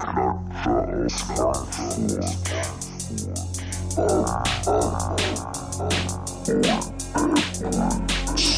Thank you.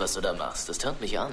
Was du da machst. Das tönt mich an.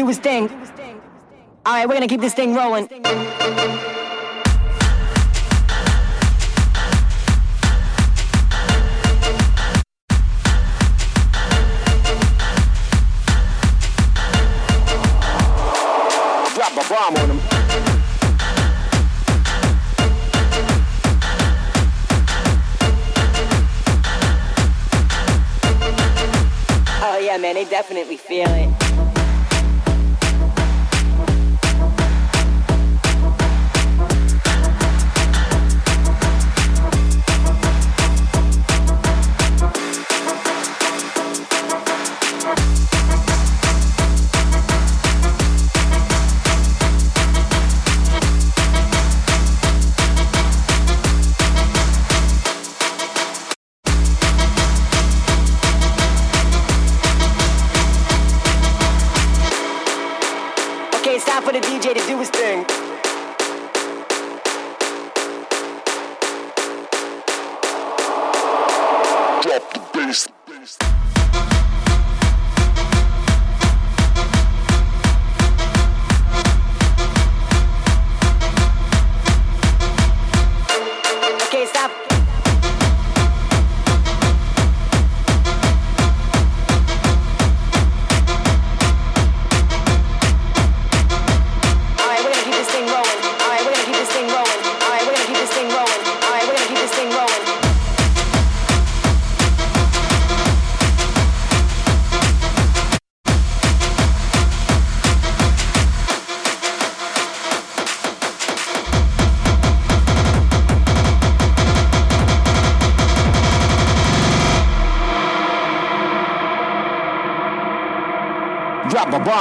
do his thing. All right, we're gonna keep this thing rolling.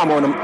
bomb on him.